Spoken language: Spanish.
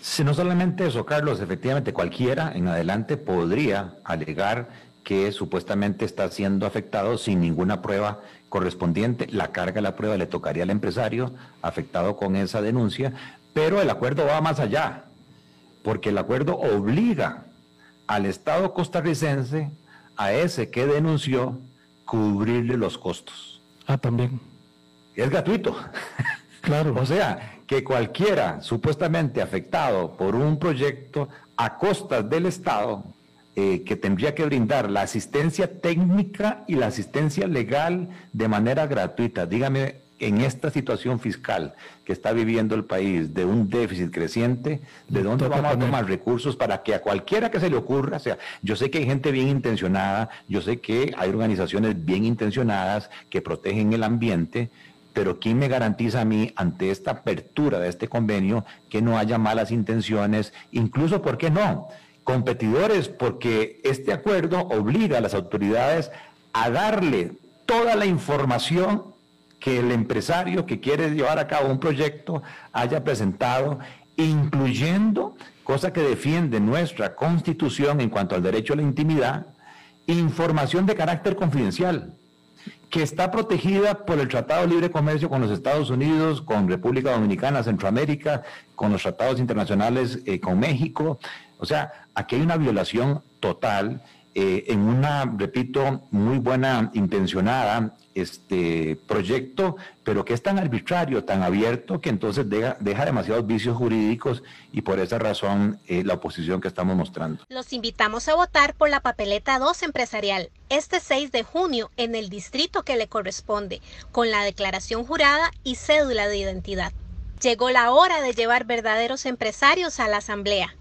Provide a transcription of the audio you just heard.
Si no solamente eso, Carlos, efectivamente cualquiera en adelante podría alegar que supuestamente está siendo afectado sin ninguna prueba correspondiente. La carga de la prueba le tocaría al empresario afectado con esa denuncia, pero el acuerdo va más allá, porque el acuerdo obliga al Estado costarricense, a ese que denunció, cubrirle los costos. Ah, también. Es gratuito. Claro. o sea, que cualquiera supuestamente afectado por un proyecto a costas del Estado, eh, que tendría que brindar la asistencia técnica y la asistencia legal de manera gratuita. Dígame, en esta situación fiscal que está viviendo el país de un déficit creciente, ¿de dónde vamos a tomar recursos para que a cualquiera que se le ocurra, o sea, yo sé que hay gente bien intencionada, yo sé que hay organizaciones bien intencionadas que protegen el ambiente, pero ¿quién me garantiza a mí ante esta apertura de este convenio que no haya malas intenciones? Incluso, ¿por qué no? Competidores, porque este acuerdo obliga a las autoridades a darle toda la información que el empresario que quiere llevar a cabo un proyecto haya presentado, incluyendo, cosa que defiende nuestra constitución en cuanto al derecho a la intimidad, información de carácter confidencial que está protegida por el Tratado de Libre Comercio con los Estados Unidos, con República Dominicana, Centroamérica, con los tratados internacionales eh, con México. O sea, aquí hay una violación total eh, en una, repito, muy buena intencionada este proyecto, pero que es tan arbitrario, tan abierto, que entonces deja, demasiados vicios jurídicos y por esa razón eh, la oposición que estamos mostrando. Los invitamos a votar por la papeleta 2 empresarial este 6 de junio en el distrito que le corresponde, con la declaración jurada y cédula de identidad. Llegó la hora de llevar verdaderos empresarios a la Asamblea.